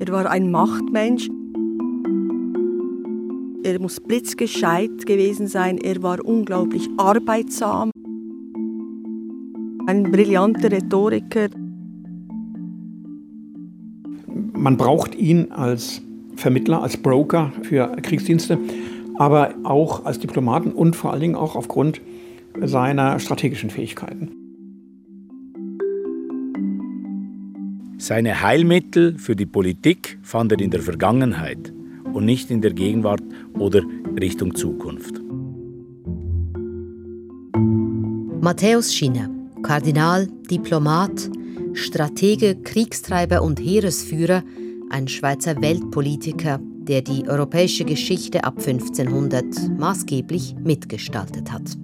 Er war ein Machtmensch. Er muss blitzgescheit gewesen sein. Er war unglaublich arbeitsam. Ein brillanter Rhetoriker. Man braucht ihn als Vermittler, als Broker für Kriegsdienste, aber auch als Diplomaten und vor allen Dingen auch aufgrund seiner strategischen Fähigkeiten. Seine Heilmittel für die Politik fand er in der Vergangenheit und nicht in der Gegenwart oder Richtung Zukunft. Matthäus Schinner, Kardinal, Diplomat, Stratege, Kriegstreiber und Heeresführer, ein Schweizer Weltpolitiker, der die europäische Geschichte ab 1500 maßgeblich mitgestaltet hat.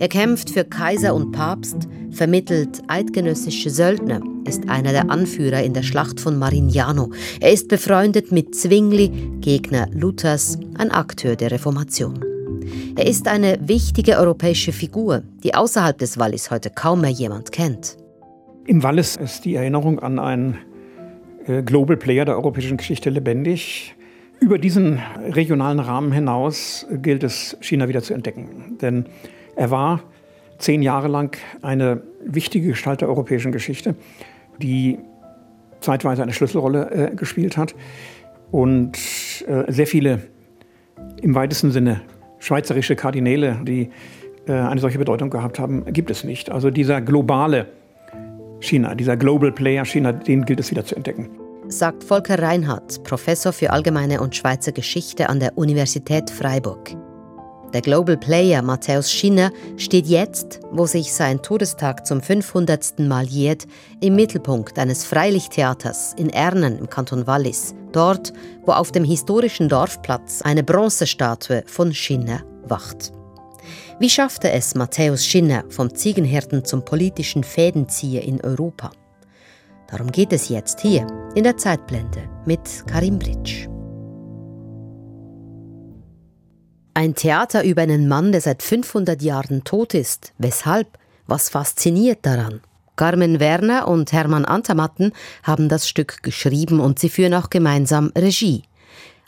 Er kämpft für Kaiser und Papst, vermittelt eidgenössische Söldner, ist einer der Anführer in der Schlacht von Marignano. Er ist befreundet mit Zwingli, Gegner Luthers, ein Akteur der Reformation. Er ist eine wichtige europäische Figur, die außerhalb des Wallis heute kaum mehr jemand kennt. Im Wallis ist die Erinnerung an einen äh, Global Player der europäischen Geschichte lebendig. Über diesen regionalen Rahmen hinaus gilt es, China wieder zu entdecken. Denn er war zehn Jahre lang eine wichtige Gestalt der europäischen Geschichte, die zeitweise eine Schlüsselrolle äh, gespielt hat und äh, sehr viele im weitesten Sinne schweizerische Kardinäle, die äh, eine solche Bedeutung gehabt haben, gibt es nicht. Also dieser globale China, dieser Global Player China, den gilt es wieder zu entdecken. Sagt Volker Reinhardt, Professor für Allgemeine und Schweizer Geschichte an der Universität Freiburg. Der Global Player Matthäus Schinner steht jetzt, wo sich sein Todestag zum 500. Mal jährt, im Mittelpunkt eines Freilichttheaters in Ernen im Kanton Wallis, dort, wo auf dem historischen Dorfplatz eine Bronzestatue von Schinner wacht. Wie schaffte es Matthäus Schinner vom Ziegenhirten zum politischen Fädenzieher in Europa? Darum geht es jetzt hier in der Zeitblende mit Karim Britsch. Ein Theater über einen Mann, der seit 500 Jahren tot ist. Weshalb? Was fasziniert daran? Carmen Werner und Hermann Antamatten haben das Stück geschrieben und sie führen auch gemeinsam Regie.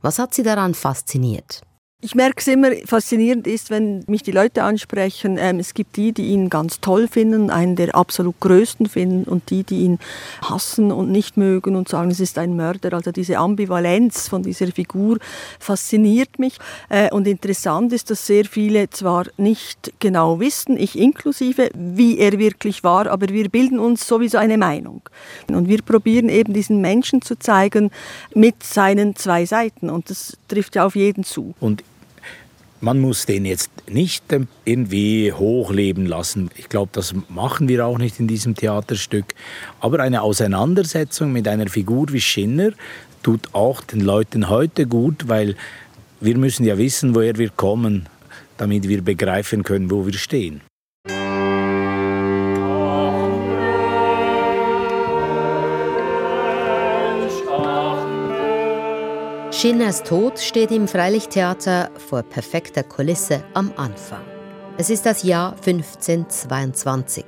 Was hat sie daran fasziniert? Ich merke es immer, faszinierend ist, wenn mich die Leute ansprechen. Ähm, es gibt die, die ihn ganz toll finden, einen der absolut größten finden, und die, die ihn hassen und nicht mögen und sagen, es ist ein Mörder. Also diese Ambivalenz von dieser Figur fasziniert mich. Äh, und interessant ist, dass sehr viele zwar nicht genau wissen, ich inklusive, wie er wirklich war, aber wir bilden uns sowieso eine Meinung. Und wir probieren eben diesen Menschen zu zeigen mit seinen zwei Seiten. Und das trifft ja auf jeden zu. Und man muss den jetzt nicht irgendwie hochleben lassen. Ich glaube, das machen wir auch nicht in diesem Theaterstück. Aber eine Auseinandersetzung mit einer Figur wie Schinner tut auch den Leuten heute gut, weil wir müssen ja wissen, woher wir kommen, damit wir begreifen können, wo wir stehen. Schinners Tod steht im Freilichttheater vor perfekter Kulisse am Anfang. Es ist das Jahr 1522.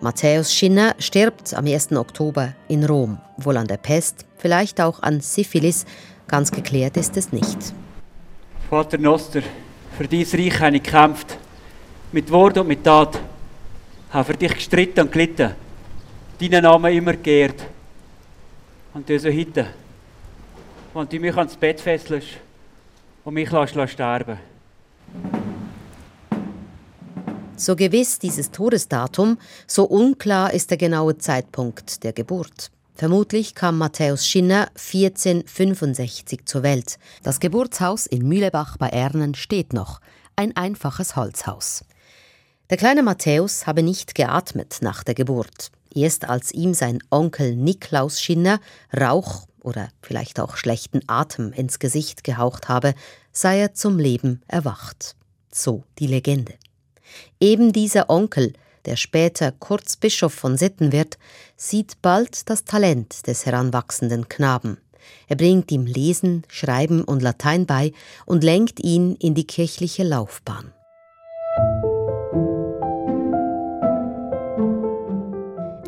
Matthäus Schinner stirbt am 1. Oktober in Rom, wohl an der Pest, vielleicht auch an Syphilis, ganz geklärt ist es nicht. Vater Noster, für dein Reich habe ich gekämpft, mit Wort und mit Tat, habe für dich gestritten und gelitten, deinen Namen immer geehrt. Und diese heute wenn du mich ans Bett fesselst und mich lässt sterben So gewiss dieses Todesdatum, so unklar ist der genaue Zeitpunkt der Geburt. Vermutlich kam Matthäus Schinner 1465 zur Welt. Das Geburtshaus in Mühlebach bei Ernen steht noch, ein einfaches Holzhaus. Der kleine Matthäus habe nicht geatmet nach der Geburt. Erst als ihm sein Onkel Niklaus Schinner Rauch oder vielleicht auch schlechten Atem ins Gesicht gehaucht habe, sei er zum Leben erwacht. So die Legende. Eben dieser Onkel, der später Kurzbischof von Sitten wird, sieht bald das Talent des heranwachsenden Knaben. Er bringt ihm Lesen, Schreiben und Latein bei und lenkt ihn in die kirchliche Laufbahn.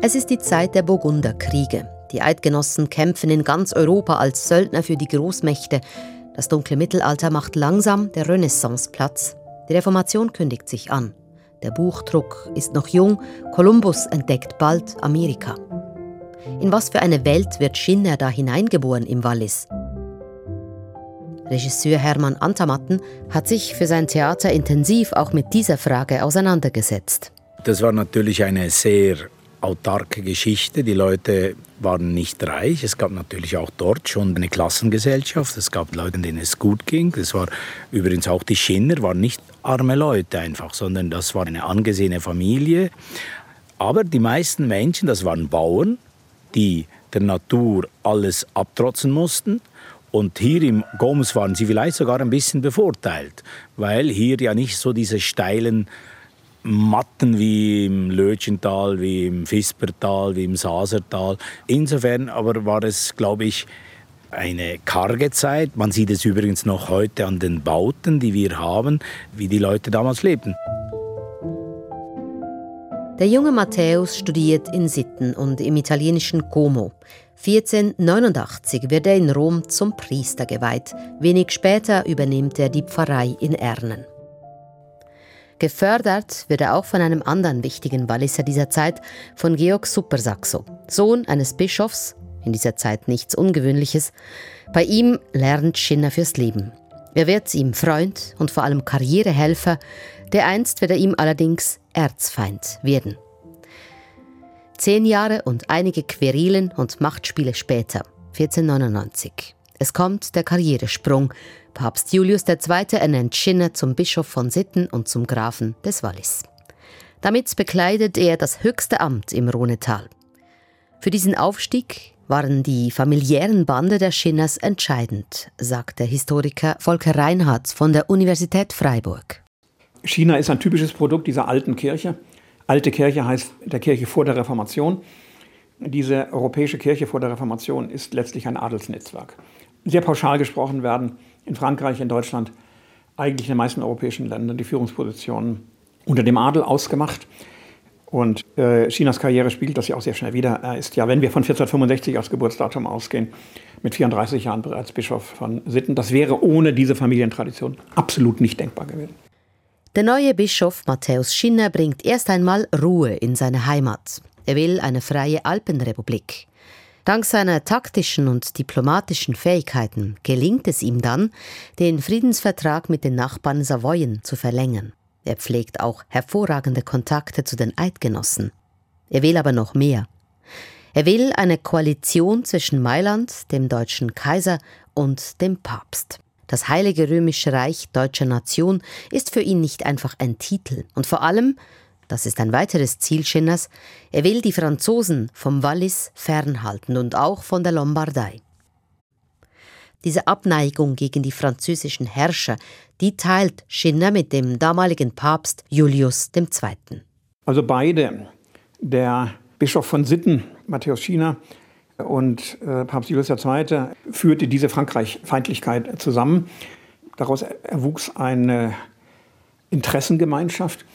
Es ist die Zeit der Burgunderkriege. Die Eidgenossen kämpfen in ganz Europa als Söldner für die Großmächte. Das dunkle Mittelalter macht langsam der Renaissance Platz. Die Reformation kündigt sich an. Der Buchdruck ist noch jung. Kolumbus entdeckt bald Amerika. In was für eine Welt wird Schinner da hineingeboren im Wallis? Regisseur Hermann Antamatten hat sich für sein Theater intensiv auch mit dieser Frage auseinandergesetzt. Das war natürlich eine sehr autarke Geschichte. Die Leute waren nicht reich. Es gab natürlich auch dort schon eine Klassengesellschaft. Es gab Leute, denen es gut ging. Das war übrigens auch die Schinner, waren nicht arme Leute einfach, sondern das war eine angesehene Familie. Aber die meisten Menschen, das waren Bauern, die der Natur alles abtrotzen mussten. Und hier im Goms waren sie vielleicht sogar ein bisschen bevorteilt, weil hier ja nicht so diese steilen Matten wie im Lötchental, wie im Fispertal, wie im Sasertal. Insofern aber war es, glaube ich, eine karge Zeit. Man sieht es übrigens noch heute an den Bauten, die wir haben, wie die Leute damals lebten. Der junge Matthäus studiert in Sitten und im italienischen Como. 1489 wird er in Rom zum Priester geweiht. Wenig später übernimmt er die Pfarrei in Ernen. Gefördert wird er auch von einem anderen wichtigen Walliser dieser Zeit, von Georg Supersaxo, Sohn eines Bischofs, in dieser Zeit nichts Ungewöhnliches. Bei ihm lernt Schinner fürs Leben. Er wird ihm Freund und vor allem Karrierehelfer, der einst wird er ihm allerdings Erzfeind werden. Zehn Jahre und einige Querilen und Machtspiele später, 1499. Es kommt der Karrieresprung, Papst Julius II. ernennt Schinner zum Bischof von Sitten und zum Grafen des Wallis. Damit bekleidet er das höchste Amt im Rhonetal. Für diesen Aufstieg waren die familiären Bande der Schinners entscheidend, sagt der Historiker Volker Reinhardt von der Universität Freiburg. China ist ein typisches Produkt dieser alten Kirche. Alte Kirche heißt der Kirche vor der Reformation. Diese europäische Kirche vor der Reformation ist letztlich ein Adelsnetzwerk. Sehr pauschal gesprochen werden in Frankreich, in Deutschland, eigentlich in den meisten europäischen Ländern die Führungspositionen unter dem Adel ausgemacht. Und äh, Chinas Karriere spiegelt das ja auch sehr schnell wieder. Er ist ja, wenn wir von 1465 als Geburtsdatum ausgehen, mit 34 Jahren bereits Bischof von Sitten. Das wäre ohne diese Familientradition absolut nicht denkbar gewesen. Der neue Bischof Matthäus Schinner bringt erst einmal Ruhe in seine Heimat. Er will eine freie Alpenrepublik. Dank seiner taktischen und diplomatischen Fähigkeiten gelingt es ihm dann, den Friedensvertrag mit den Nachbarn Savoyen zu verlängern. Er pflegt auch hervorragende Kontakte zu den Eidgenossen. Er will aber noch mehr. Er will eine Koalition zwischen Mailand, dem deutschen Kaiser und dem Papst. Das Heilige Römische Reich deutscher Nation ist für ihn nicht einfach ein Titel und vor allem das ist ein weiteres Ziel Schinners, er will die Franzosen vom Wallis fernhalten und auch von der Lombardei. Diese Abneigung gegen die französischen Herrscher, die teilt Schinner mit dem damaligen Papst Julius II. Also beide, der Bischof von Sitten, Matthäus Schiner, und äh, Papst Julius II. führte diese Frankreich-Feindlichkeit zusammen. Daraus erwuchs eine Interessengemeinschaft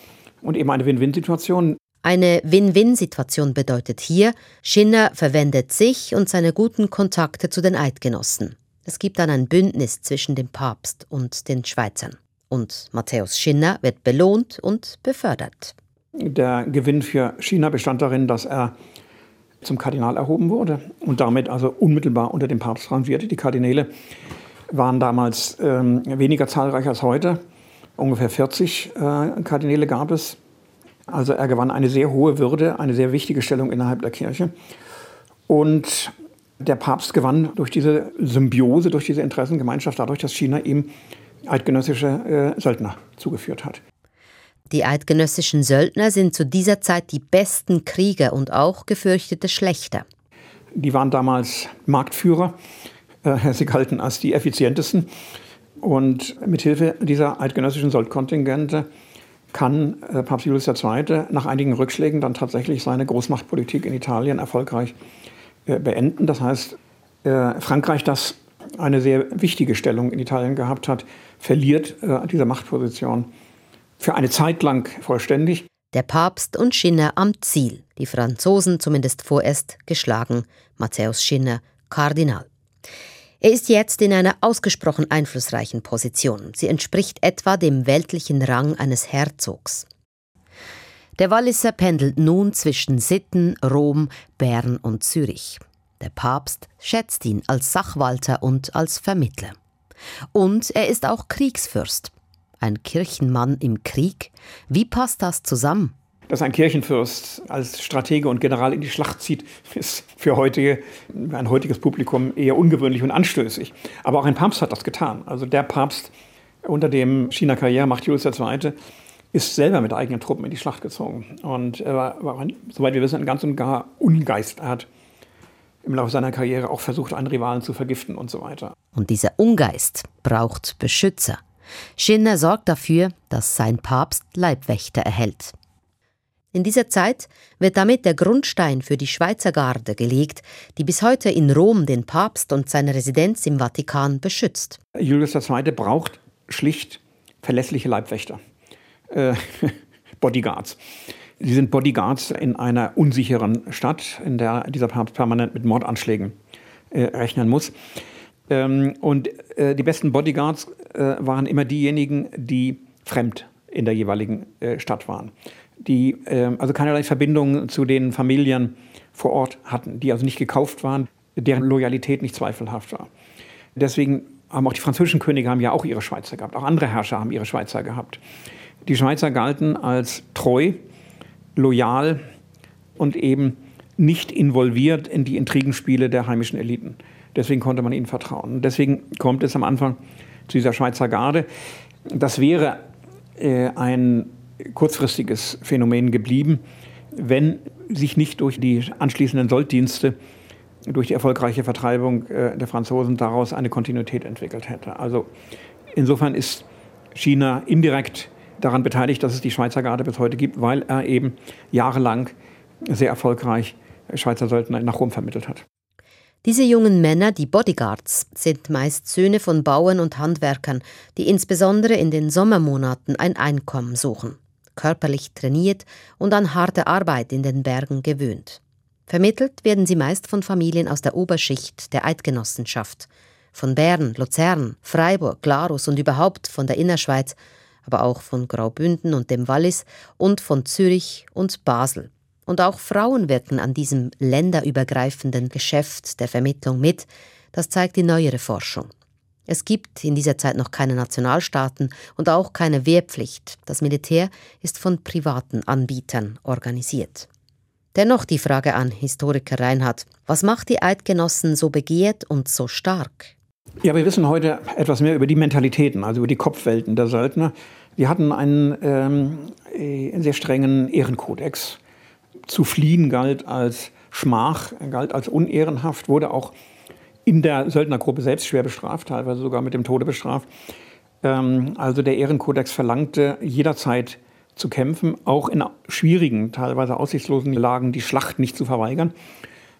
und eben eine Win-Win-Situation. Eine Win-Win-Situation bedeutet hier, Schinner verwendet sich und seine guten Kontakte zu den Eidgenossen. Es gibt dann ein Bündnis zwischen dem Papst und den Schweizern. Und Matthäus Schinner wird belohnt und befördert. Der Gewinn für China bestand darin, dass er zum Kardinal erhoben wurde und damit also unmittelbar unter dem Papst rangierte. Die Kardinäle waren damals ähm, weniger zahlreich als heute ungefähr 40 äh, Kardinäle gab es. Also er gewann eine sehr hohe Würde, eine sehr wichtige Stellung innerhalb der Kirche. Und der Papst gewann durch diese Symbiose, durch diese Interessengemeinschaft, dadurch, dass China ihm eidgenössische äh, Söldner zugeführt hat. Die eidgenössischen Söldner sind zu dieser Zeit die besten Krieger und auch gefürchtete Schlechter. Die waren damals Marktführer. Äh, sie galten als die effizientesten. Und mithilfe dieser eidgenössischen Soldkontingente kann äh, Papst Julius II. nach einigen Rückschlägen dann tatsächlich seine Großmachtpolitik in Italien erfolgreich äh, beenden. Das heißt, äh, Frankreich, das eine sehr wichtige Stellung in Italien gehabt hat, verliert diese Machtposition für eine Zeit lang vollständig. Der Papst und Schinner am Ziel, die Franzosen zumindest vorerst geschlagen, Matthäus Schinner, Kardinal. Er ist jetzt in einer ausgesprochen einflussreichen Position. Sie entspricht etwa dem weltlichen Rang eines Herzogs. Der Walliser pendelt nun zwischen Sitten, Rom, Bern und Zürich. Der Papst schätzt ihn als Sachwalter und als Vermittler. Und er ist auch Kriegsfürst. Ein Kirchenmann im Krieg? Wie passt das zusammen? Dass ein Kirchenfürst als Stratege und General in die Schlacht zieht, ist für heutige, ein heutiges Publikum eher ungewöhnlich und anstößig. Aber auch ein Papst hat das getan. Also der Papst, unter dem China Karriere macht Julius II., ist selber mit eigenen Truppen in die Schlacht gezogen. Und er war, war soweit wir wissen, ein ganz und gar Ungeist. Er hat im Laufe seiner Karriere auch versucht, einen Rivalen zu vergiften und so weiter. Und dieser Ungeist braucht Beschützer. Schindler sorgt dafür, dass sein Papst Leibwächter erhält. In dieser Zeit wird damit der Grundstein für die Schweizer Garde gelegt, die bis heute in Rom den Papst und seine Residenz im Vatikan beschützt. Julius II. braucht schlicht verlässliche Leibwächter, äh, Bodyguards. Sie sind Bodyguards in einer unsicheren Stadt, in der dieser Papst permanent mit Mordanschlägen äh, rechnen muss. Ähm, und äh, die besten Bodyguards äh, waren immer diejenigen, die fremd in der jeweiligen äh, Stadt waren. Die ähm, also keinerlei Verbindungen zu den Familien vor Ort hatten, die also nicht gekauft waren, deren Loyalität nicht zweifelhaft war. Deswegen haben auch die französischen Könige haben ja auch ihre Schweizer gehabt, auch andere Herrscher haben ihre Schweizer gehabt. Die Schweizer galten als treu, loyal und eben nicht involviert in die Intrigenspiele der heimischen Eliten. Deswegen konnte man ihnen vertrauen. deswegen kommt es am Anfang zu dieser Schweizer Garde. Das wäre äh, ein kurzfristiges Phänomen geblieben, wenn sich nicht durch die anschließenden Solddienste, durch die erfolgreiche Vertreibung äh, der Franzosen daraus eine Kontinuität entwickelt hätte. Also insofern ist China indirekt daran beteiligt, dass es die Schweizer Garde bis heute gibt, weil er eben jahrelang sehr erfolgreich Schweizer Söldner nach Rom vermittelt hat. Diese jungen Männer, die Bodyguards, sind meist Söhne von Bauern und Handwerkern, die insbesondere in den Sommermonaten ein Einkommen suchen, körperlich trainiert und an harte Arbeit in den Bergen gewöhnt. Vermittelt werden sie meist von Familien aus der Oberschicht der Eidgenossenschaft, von Bern, Luzern, Freiburg, Glarus und überhaupt von der Innerschweiz aber auch von Graubünden und dem Wallis und von Zürich und Basel. Und auch Frauen wirken an diesem länderübergreifenden Geschäft der Vermittlung mit, das zeigt die neuere Forschung. Es gibt in dieser Zeit noch keine Nationalstaaten und auch keine Wehrpflicht. Das Militär ist von privaten Anbietern organisiert. Dennoch die Frage an Historiker Reinhardt, was macht die Eidgenossen so begehrt und so stark? Ja, wir wissen heute etwas mehr über die Mentalitäten, also über die Kopfwelten der Söldner. Wir hatten einen, ähm, äh, einen sehr strengen Ehrenkodex. Zu fliehen galt als Schmach, galt als unehrenhaft, wurde auch in der Söldnergruppe selbst schwer bestraft, teilweise sogar mit dem Tode bestraft. Ähm, also der Ehrenkodex verlangte jederzeit zu kämpfen, auch in schwierigen, teilweise aussichtslosen Lagen die Schlacht nicht zu verweigern.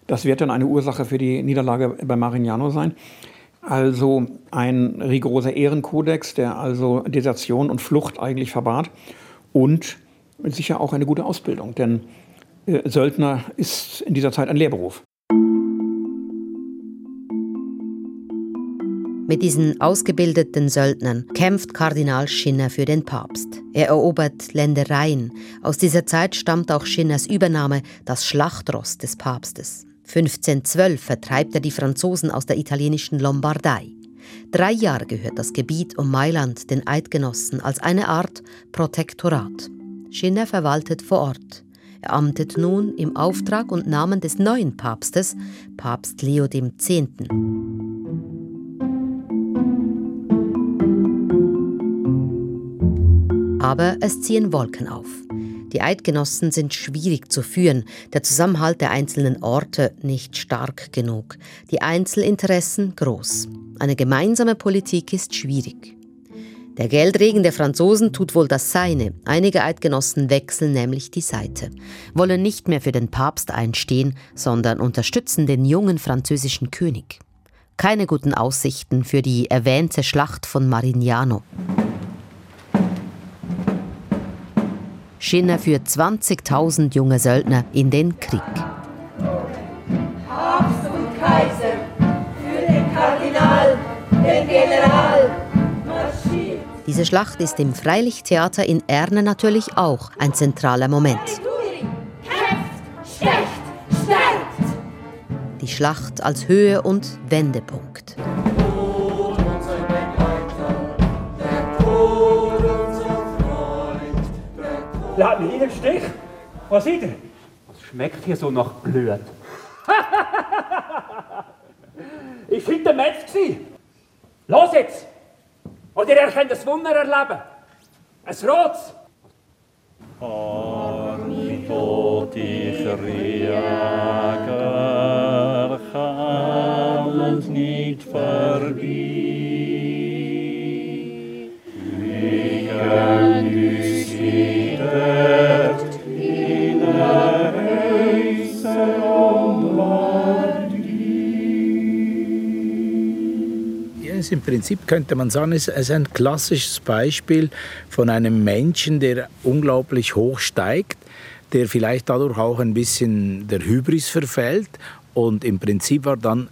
Das wird dann eine Ursache für die Niederlage bei Marignano sein. Also ein rigoroser Ehrenkodex, der also Desertion und Flucht eigentlich verbat und sicher auch eine gute Ausbildung, denn äh, Söldner ist in dieser Zeit ein Lehrberuf. Mit diesen ausgebildeten Söldnern kämpft Kardinal Schinner für den Papst. Er erobert Ländereien. Aus dieser Zeit stammt auch Schinners Übernahme das Schlachtross des Papstes. 1512 vertreibt er die Franzosen aus der italienischen Lombardei. Drei Jahre gehört das Gebiet um Mailand den Eidgenossen als eine Art Protektorat. Schinner verwaltet vor Ort. Er amtet nun im Auftrag und Namen des neuen Papstes, Papst Leo X. Aber es ziehen Wolken auf. Die Eidgenossen sind schwierig zu führen, der Zusammenhalt der einzelnen Orte nicht stark genug, die Einzelinteressen groß. Eine gemeinsame Politik ist schwierig. Der Geldregen der Franzosen tut wohl das Seine. Einige Eidgenossen wechseln nämlich die Seite, wollen nicht mehr für den Papst einstehen, sondern unterstützen den jungen französischen König. Keine guten Aussichten für die erwähnte Schlacht von Marignano. Schinner führt 20.000 junge Söldner in den Krieg. Papst und Kaiser, für den Kardinal, den General, marschiert. Diese Schlacht ist im Freilichttheater in Erne natürlich auch ein zentraler Moment. Die Schlacht als Höhe- und Wendepunkt. Hat mich in den Stich. Was ist denn? Was schmeckt hier so nach Blut? ich bin der Metz gsi. Los jetzt! Oder ihr könnt das Wunder erleben. Ein Rots. Tot ich kann uns nicht vorbei. Wegen Im Prinzip könnte man sagen, es ist ein klassisches Beispiel von einem Menschen, der unglaublich hoch steigt, der vielleicht dadurch auch ein bisschen der Hybris verfällt. Und im Prinzip war dann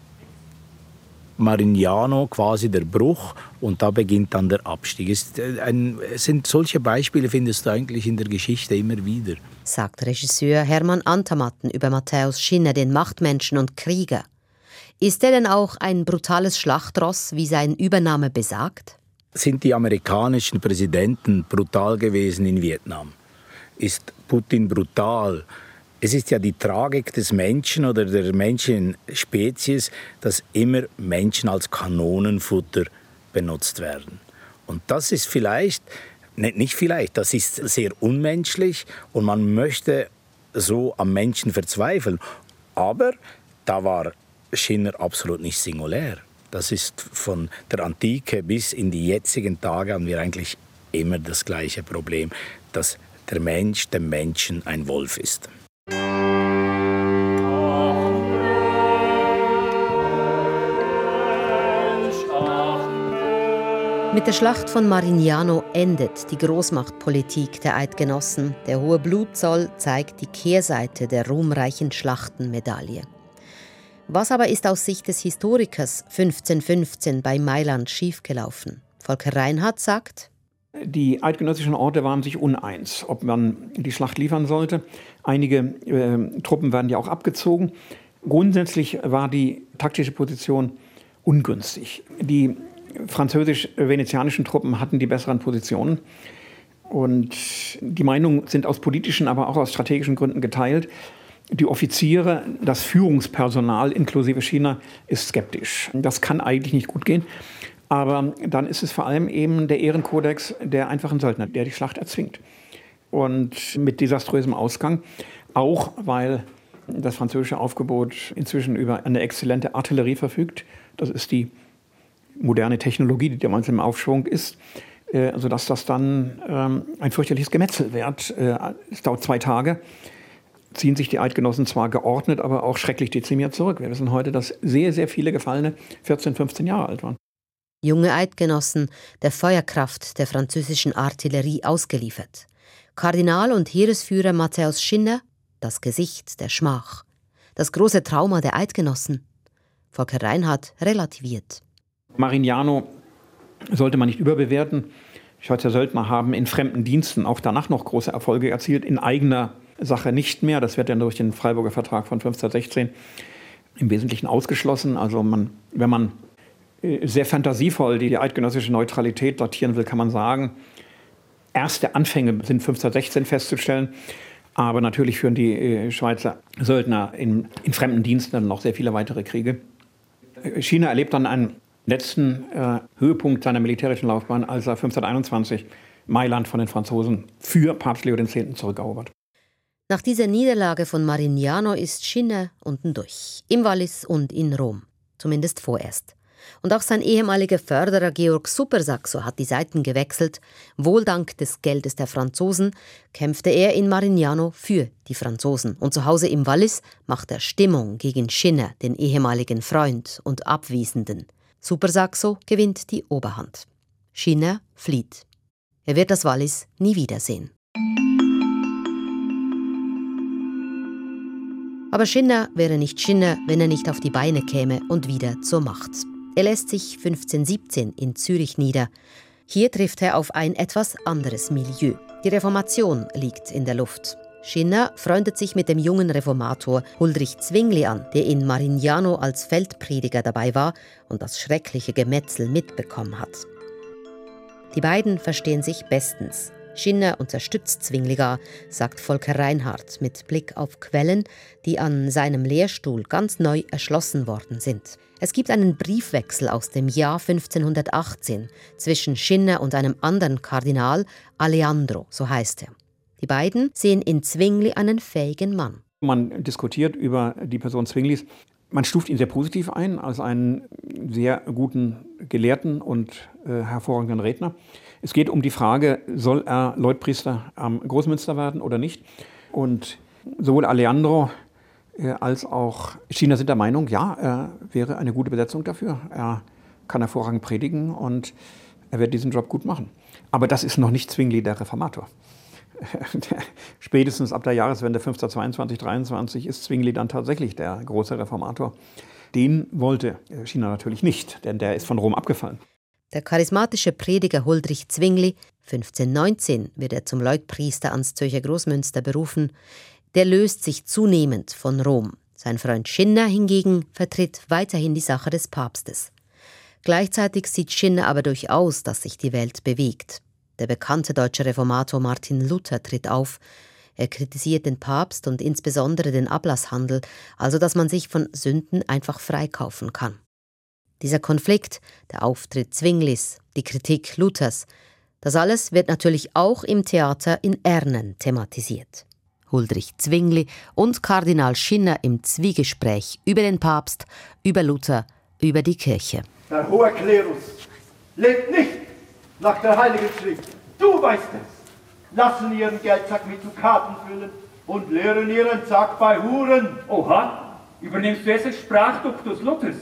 Marignano quasi der Bruch und da beginnt dann der Abstieg. Es, ein, es sind solche Beispiele findest du eigentlich in der Geschichte immer wieder. sagt Regisseur Hermann Antamatten über Matthäus Schinner, den Machtmenschen und Krieger. Ist er denn auch ein brutales Schlachtross, wie sein Übername besagt? Sind die amerikanischen Präsidenten brutal gewesen in Vietnam? Ist Putin brutal? Es ist ja die Tragik des Menschen oder der Menschenspezies, dass immer Menschen als Kanonenfutter benutzt werden. Und das ist vielleicht, nicht vielleicht, das ist sehr unmenschlich und man möchte so am Menschen verzweifeln. Aber da war Schinner absolut nicht singulär. Das ist von der Antike bis in die jetzigen Tage haben wir eigentlich immer das gleiche Problem, dass der Mensch dem Menschen ein Wolf ist. Mit der Schlacht von Marignano endet die Großmachtpolitik der Eidgenossen. Der hohe Blutzoll zeigt die Kehrseite der ruhmreichen Schlachtenmedaille. Was aber ist aus Sicht des Historikers 1515 bei Mailand schiefgelaufen? Volker Reinhardt sagt, die eidgenössischen Orte waren sich uneins, ob man die Schlacht liefern sollte. Einige äh, Truppen werden ja auch abgezogen. Grundsätzlich war die taktische Position ungünstig. Die französisch-venezianischen Truppen hatten die besseren Positionen. Und die Meinungen sind aus politischen, aber auch aus strategischen Gründen geteilt. Die Offiziere, das Führungspersonal inklusive China ist skeptisch. Das kann eigentlich nicht gut gehen. Aber dann ist es vor allem eben der Ehrenkodex der einfachen Söldner, der die Schlacht erzwingt. Und mit desaströsem Ausgang, auch weil das französische Aufgebot inzwischen über eine exzellente Artillerie verfügt. Das ist die moderne Technologie, die damals im Aufschwung ist, äh, sodass das dann ähm, ein fürchterliches Gemetzel wird. Äh, es dauert zwei Tage, ziehen sich die Eidgenossen zwar geordnet, aber auch schrecklich dezimiert zurück. Wir wissen heute, dass sehr, sehr viele Gefallene 14, 15 Jahre alt waren. Junge Eidgenossen der Feuerkraft der französischen Artillerie ausgeliefert. Kardinal und Heeresführer Matthäus Schinner, das Gesicht der Schmach. Das große Trauma der Eidgenossen. Volker Reinhardt relativiert. Marignano sollte man nicht überbewerten. Schweizer Söldner haben in fremden Diensten auch danach noch große Erfolge erzielt, in eigener Sache nicht mehr. Das wird dann durch den Freiburger Vertrag von 1516 im Wesentlichen ausgeschlossen. Also man, wenn man äh, sehr fantasievoll die, eidgenössische Neutralität datieren will, kann man sagen, erste Anfänge sind 1516 festzustellen. Aber natürlich führen die äh, Schweizer Söldner in, in fremden Diensten noch sehr viele weitere Kriege. Äh, China erlebt dann einen letzten äh, Höhepunkt seiner militärischen Laufbahn, als er 1521 Mailand von den Franzosen für Papst Leo X. zurückerobert. Nach dieser Niederlage von Marignano ist Schinner unten durch, im Wallis und in Rom, zumindest vorerst. Und auch sein ehemaliger Förderer Georg Supersaxo hat die Seiten gewechselt. Wohl dank des Geldes der Franzosen kämpfte er in Marignano für die Franzosen. Und zu Hause im Wallis macht er Stimmung gegen Schinner, den ehemaligen Freund und Abwiesenden. Supersaxo gewinnt die Oberhand. Schinner flieht. Er wird das Wallis nie wiedersehen. Aber Schinner wäre nicht Schinner, wenn er nicht auf die Beine käme und wieder zur Macht. Er lässt sich 1517 in Zürich nieder. Hier trifft er auf ein etwas anderes Milieu. Die Reformation liegt in der Luft. Schinner freundet sich mit dem jungen Reformator Huldrych Zwingli an, der in Marignano als Feldprediger dabei war und das schreckliche Gemetzel mitbekommen hat. Die beiden verstehen sich bestens. Schinner unterstützt Zwingli gar, sagt Volker Reinhardt mit Blick auf Quellen, die an seinem Lehrstuhl ganz neu erschlossen worden sind. Es gibt einen Briefwechsel aus dem Jahr 1518 zwischen Schinner und einem anderen Kardinal, Aleandro, so heißt er. Die beiden sehen in Zwingli einen fähigen Mann. Man diskutiert über die Person Zwinglis. Man stuft ihn sehr positiv ein, als einen sehr guten Gelehrten und äh, hervorragenden Redner. Es geht um die Frage, soll er Leutpriester am Großmünster werden oder nicht? Und sowohl Aleandro äh, als auch China sind der Meinung, ja, er wäre eine gute Besetzung dafür. Er kann hervorragend predigen und er wird diesen Job gut machen. Aber das ist noch nicht Zwingli der Reformator. Spätestens ab der Jahreswende 1522, 23 ist Zwingli dann tatsächlich der große Reformator. Den wollte China natürlich nicht, denn der ist von Rom abgefallen. Der charismatische Prediger Huldrych Zwingli, 1519 wird er zum Leutpriester ans Zürcher Großmünster berufen, der löst sich zunehmend von Rom. Sein Freund Schinner hingegen vertritt weiterhin die Sache des Papstes. Gleichzeitig sieht Schinner aber durchaus, dass sich die Welt bewegt. Der bekannte deutsche Reformator Martin Luther tritt auf. Er kritisiert den Papst und insbesondere den Ablasshandel, also dass man sich von Sünden einfach freikaufen kann. Dieser Konflikt, der Auftritt Zwinglis, die Kritik Luthers, das alles wird natürlich auch im Theater in Ernen thematisiert. Huldrych Zwingli und Kardinal Schinner im Zwiegespräch über den Papst, über Luther, über die Kirche. Der hohe Klerus lebt nicht nach der Heiligen Schrift. Du weißt es. Lassen ihren Geldsack mit Dukaten füllen und leeren ihren Sack bei Huren. Oha, übernimmst du es als Sprachduktus Luthers?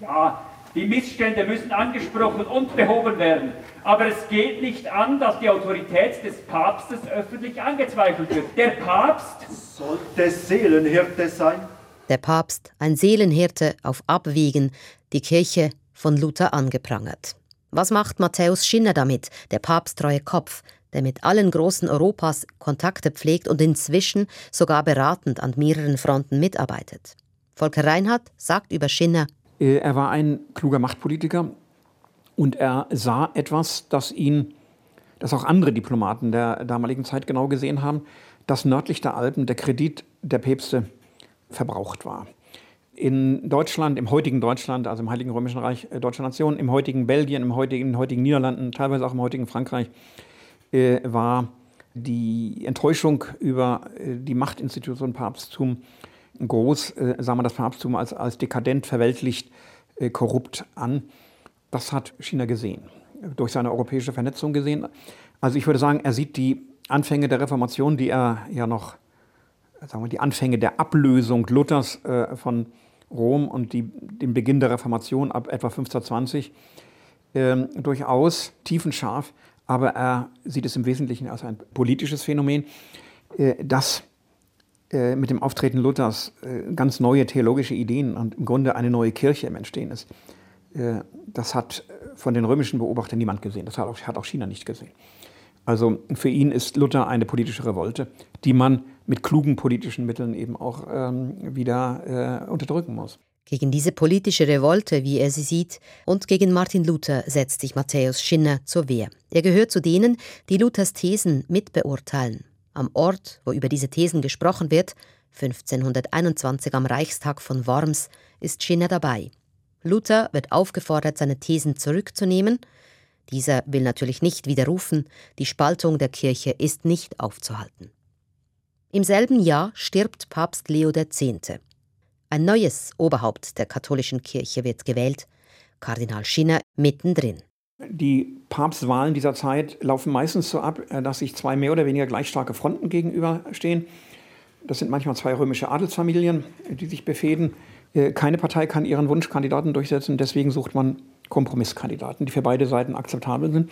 Ja, die Missstände müssen angesprochen und behoben werden. Aber es geht nicht an, dass die Autorität des Papstes öffentlich angezweifelt wird. Der Papst sollte Seelenhirte sein. Der Papst, ein Seelenhirte auf Abwägen, die Kirche von Luther angeprangert. Was macht Matthäus Schinner damit, der papsttreue Kopf, der mit allen Großen Europas Kontakte pflegt und inzwischen sogar beratend an mehreren Fronten mitarbeitet? Volker Reinhardt sagt über Schinner, äh, er war ein kluger Machtpolitiker und er sah etwas, das ihn, das auch andere Diplomaten der damaligen Zeit genau gesehen haben, dass nördlich der Alpen der Kredit der Päpste verbraucht war. In Deutschland, im heutigen Deutschland, also im Heiligen Römischen Reich äh, Deutscher Nation, im heutigen Belgien, im heutigen, heutigen Niederlanden, teilweise auch im heutigen Frankreich, äh, war die Enttäuschung über äh, die Machtinstitution Papsttum groß, äh, sah man das Papsttum als, als dekadent, verweltlicht, äh, korrupt an. Das hat China gesehen, durch seine europäische Vernetzung gesehen. Also ich würde sagen, er sieht die Anfänge der Reformation, die er ja noch, sagen wir, die Anfänge der Ablösung Luthers äh, von Rom und die, den Beginn der Reformation ab etwa 1520 äh, durchaus tiefenscharf, aber er sieht es im Wesentlichen als ein politisches Phänomen, äh, das äh, mit dem Auftreten Luthers äh, ganz neue theologische Ideen und im Grunde eine neue Kirche im Entstehen ist. Äh, das hat von den römischen Beobachtern niemand gesehen. Das hat auch, hat auch China nicht gesehen. Also für ihn ist Luther eine politische Revolte, die man mit klugen politischen Mitteln eben auch ähm, wieder äh, unterdrücken muss. Gegen diese politische Revolte, wie er sie sieht, und gegen Martin Luther setzt sich Matthäus Schinner zur Wehr. Er gehört zu denen, die Luthers Thesen mitbeurteilen. Am Ort, wo über diese Thesen gesprochen wird, 1521 am Reichstag von Worms, ist Schinner dabei. Luther wird aufgefordert, seine Thesen zurückzunehmen. Dieser will natürlich nicht widerrufen, die Spaltung der Kirche ist nicht aufzuhalten. Im selben Jahr stirbt Papst Leo X. Ein neues Oberhaupt der katholischen Kirche wird gewählt, Kardinal Schinner mittendrin. Die Papstwahlen dieser Zeit laufen meistens so ab, äh, dass sich zwei mehr oder weniger gleich starke Fronten gegenüberstehen. Das sind manchmal zwei römische Adelsfamilien, die sich befehden. Äh, keine Partei kann ihren Wunschkandidaten durchsetzen, deswegen sucht man Kompromisskandidaten, die für beide Seiten akzeptabel sind.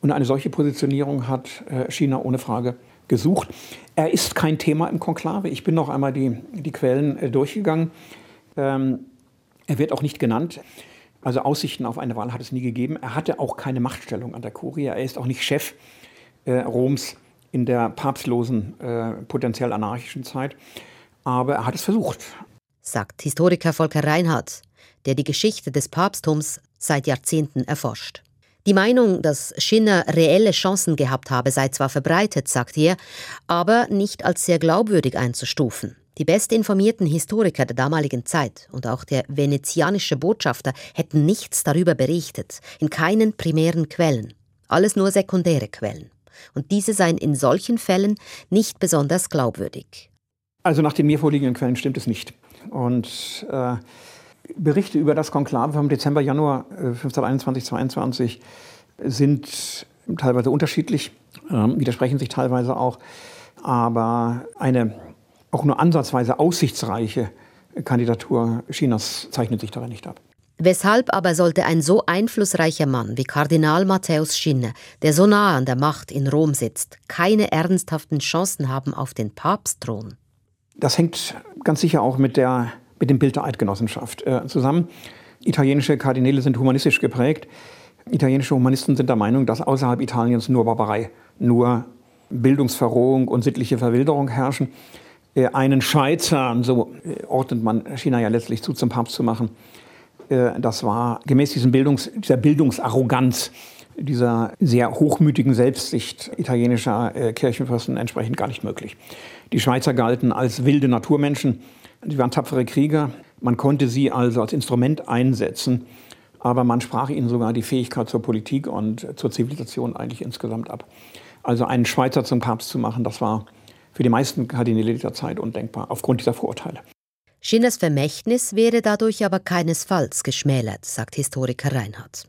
Und eine solche Positionierung hat äh, China ohne Frage gesucht. Er ist kein Thema im Konklave. Ich bin noch einmal die, die Quellen äh, durchgegangen. Ähm, er wird auch nicht genannt. Also Aussichten auf eine Wahl hat es nie gegeben. Er hatte auch keine Machtstellung an der Kurie. Er ist auch nicht Chef äh, Roms in der papstlosen, äh, potenziell anarchischen Zeit. Aber er hat es versucht. Sagt Historiker Volker Reinhardt, der die Geschichte des Papsttums seit Jahrzehnten erforscht. Die Meinung, dass Schinner reelle Chancen gehabt habe, sei zwar verbreitet, sagt er, aber nicht als sehr glaubwürdig einzustufen. Die bestinformierten Historiker der damaligen Zeit und auch der venezianische Botschafter hätten nichts darüber berichtet, in keinen primären Quellen, alles nur sekundäre Quellen. Und diese seien in solchen Fällen nicht besonders glaubwürdig. Also nach den mir vorliegenden Quellen stimmt es nicht. Und äh, Berichte über das Konklave vom Dezember, Januar 1521, äh, 22 sind teilweise unterschiedlich, äh, widersprechen sich teilweise auch. Aber eine auch nur ansatzweise aussichtsreiche Kandidatur Chinas zeichnet sich darin nicht ab. Weshalb aber sollte ein so einflussreicher Mann wie Kardinal Matthäus Schinner, der so nahe an der Macht in Rom sitzt, keine ernsthaften Chancen haben auf den Papstthron? Das hängt ganz sicher auch mit der mit dem Bild der Eidgenossenschaft äh, zusammen. Italienische Kardinäle sind humanistisch geprägt. Italienische Humanisten sind der Meinung, dass außerhalb Italiens nur Barbarei, nur Bildungsverrohung und sittliche Verwilderung herrschen. Äh, einen Schweizer, so äh, ordnet man China ja letztlich zu, zum Papst zu machen, äh, das war gemäß Bildungs, dieser Bildungsarroganz, dieser sehr hochmütigen Selbstsicht italienischer äh, Kirchenfürsten entsprechend gar nicht möglich. Die Schweizer galten als wilde Naturmenschen, Sie waren tapfere Krieger. Man konnte sie also als Instrument einsetzen, aber man sprach ihnen sogar die Fähigkeit zur Politik und zur Zivilisation eigentlich insgesamt ab. Also einen Schweizer zum Papst zu machen, das war für die meisten Kardinäle dieser Zeit undenkbar, aufgrund dieser Vorurteile. Schinners Vermächtnis wäre dadurch aber keinesfalls geschmälert, sagt Historiker Reinhardt.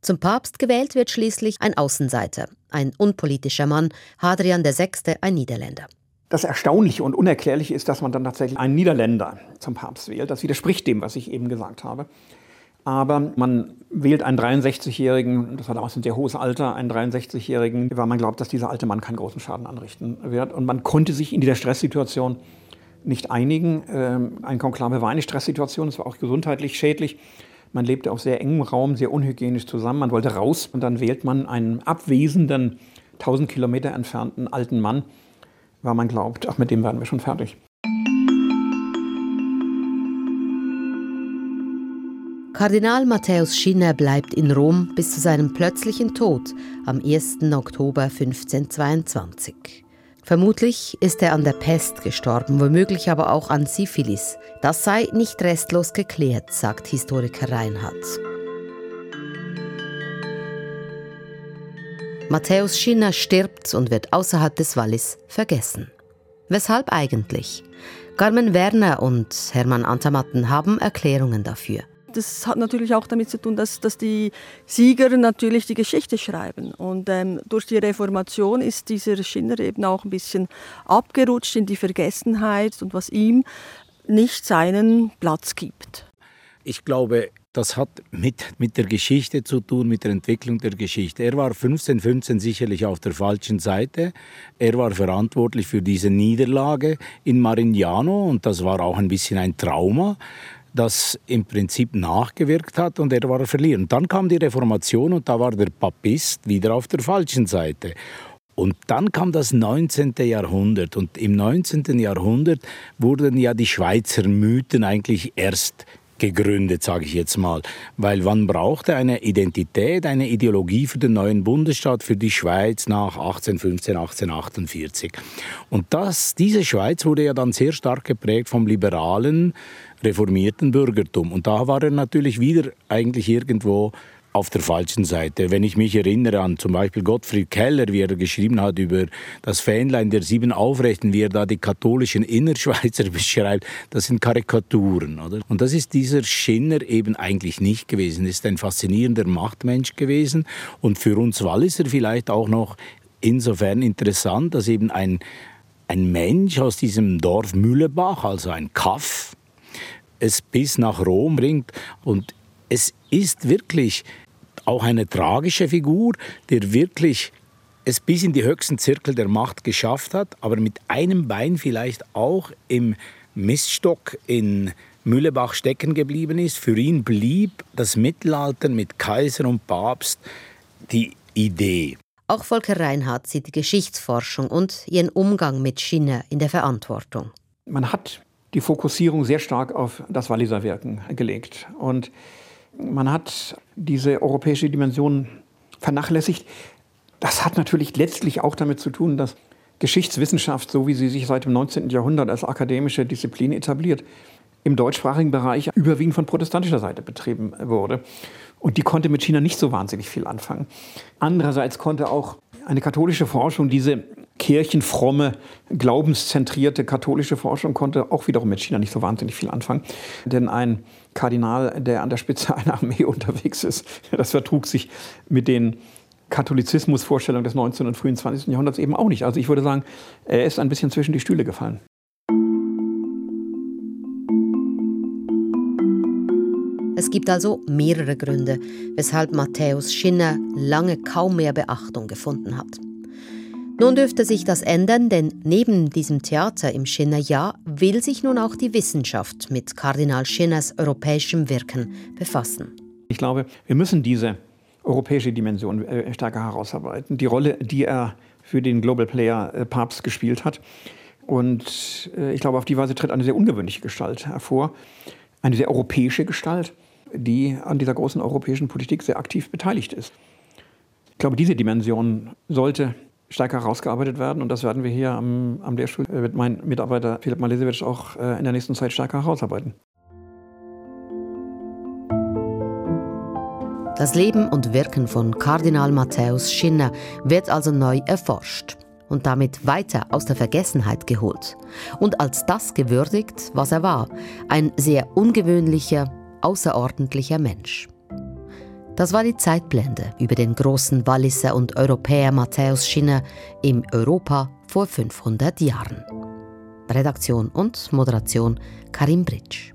Zum Papst gewählt wird schließlich ein Außenseiter, ein unpolitischer Mann, Hadrian VI., ein Niederländer. Das Erstaunliche und Unerklärliche ist, dass man dann tatsächlich einen Niederländer zum Papst wählt. Das widerspricht dem, was ich eben gesagt habe. Aber man wählt einen 63-Jährigen, das war damals ein sehr hohes Alter, einen 63-Jährigen, weil man glaubt, dass dieser alte Mann keinen großen Schaden anrichten wird. Und man konnte sich in dieser Stresssituation nicht einigen. Ähm, ein Konklave war eine Stresssituation, es war auch gesundheitlich schädlich. Man lebte auf sehr engem Raum, sehr unhygienisch zusammen. Man wollte raus und dann wählt man einen abwesenden, 1000 Kilometer entfernten alten Mann, weil man glaubt, ach, mit dem werden wir schon fertig. Kardinal Matthäus Schinner bleibt in Rom bis zu seinem plötzlichen Tod am 1. Oktober 1522. Vermutlich ist er an der Pest gestorben, womöglich aber auch an Syphilis. Das sei nicht restlos geklärt, sagt Historiker Reinhardt. Matthäus Schinner stirbt und wird außerhalb des Wallis vergessen. Weshalb eigentlich? Carmen Werner und Hermann Antamatten haben Erklärungen dafür. Das hat natürlich auch damit zu tun, dass, dass die Sieger natürlich die Geschichte schreiben. Und ähm, durch die Reformation ist dieser Schinner eben auch ein bisschen abgerutscht in die Vergessenheit und was ihm nicht seinen Platz gibt. Ich glaube, das hat mit, mit der Geschichte zu tun, mit der Entwicklung der Geschichte. Er war 1515 sicherlich auf der falschen Seite. Er war verantwortlich für diese Niederlage in Marignano und das war auch ein bisschen ein Trauma das im Prinzip nachgewirkt hat und er war verlieren. Dann kam die Reformation und da war der Papist wieder auf der falschen Seite. Und dann kam das 19. Jahrhundert und im 19. Jahrhundert wurden ja die Schweizer Mythen eigentlich erst gegründet, sage ich jetzt mal. Weil man brauchte eine Identität, eine Ideologie für den neuen Bundesstaat, für die Schweiz nach 1815, 1848. Und das, diese Schweiz wurde ja dann sehr stark geprägt vom liberalen, reformierten Bürgertum. Und da war er natürlich wieder eigentlich irgendwo auf der falschen Seite. Wenn ich mich erinnere an zum Beispiel Gottfried Keller, wie er geschrieben hat über das Fähnlein der sieben Aufrechten, wie er da die katholischen Innerschweizer beschreibt, das sind Karikaturen. Oder? Und das ist dieser Schinner eben eigentlich nicht gewesen. Ist ein faszinierender Machtmensch gewesen und für uns Walliser vielleicht auch noch insofern interessant, dass eben ein, ein Mensch aus diesem Dorf Mühlebach, also ein Kaff, es bis nach Rom bringt und es ist wirklich auch eine tragische Figur, der wirklich es bis in die höchsten Zirkel der Macht geschafft hat, aber mit einem Bein vielleicht auch im Miststock in Mühlebach stecken geblieben ist. Für ihn blieb das Mittelalter mit Kaiser und Papst die Idee. Auch Volker Reinhardt sieht die Geschichtsforschung und ihren Umgang mit Schiene in der Verantwortung. Man hat die Fokussierung sehr stark auf das Walliser Wirken gelegt. Und man hat diese europäische Dimension vernachlässigt. Das hat natürlich letztlich auch damit zu tun, dass Geschichtswissenschaft, so wie sie sich seit dem 19. Jahrhundert als akademische Disziplin etabliert, im deutschsprachigen Bereich überwiegend von protestantischer Seite betrieben wurde. Und die konnte mit China nicht so wahnsinnig viel anfangen. Andererseits konnte auch eine katholische Forschung, diese kirchenfromme, glaubenszentrierte katholische Forschung, konnte auch wiederum mit China nicht so wahnsinnig viel anfangen. Denn ein Kardinal, der an der Spitze einer Armee unterwegs ist, das vertrug sich mit den Katholizismusvorstellungen des 19. und frühen 20. Jahrhunderts eben auch nicht. Also ich würde sagen, er ist ein bisschen zwischen die Stühle gefallen. Es gibt also mehrere Gründe, weshalb Matthäus Schinner lange kaum mehr Beachtung gefunden hat. Nun dürfte sich das ändern, denn neben diesem Theater im Schinner-Jahr will sich nun auch die Wissenschaft mit Kardinal Schinners europäischem Wirken befassen. Ich glaube, wir müssen diese europäische Dimension äh, stärker herausarbeiten. Die Rolle, die er für den Global Player äh, Papst gespielt hat. Und äh, ich glaube, auf die Weise tritt eine sehr ungewöhnliche Gestalt hervor. Eine sehr europäische Gestalt die an dieser großen europäischen Politik sehr aktiv beteiligt ist. Ich glaube, diese Dimension sollte stärker herausgearbeitet werden und das werden wir hier am, am Lehrstuhl mit meinem Mitarbeiter Philipp Malesewitsch auch äh, in der nächsten Zeit stärker herausarbeiten. Das Leben und Wirken von Kardinal Matthäus Schinner wird also neu erforscht und damit weiter aus der Vergessenheit geholt und als das gewürdigt, was er war, ein sehr ungewöhnlicher, außerordentlicher Mensch. Das war die Zeitblende über den großen Walliser und Europäer Matthäus Schinner im Europa vor 500 Jahren. Redaktion und Moderation Karim Britsch.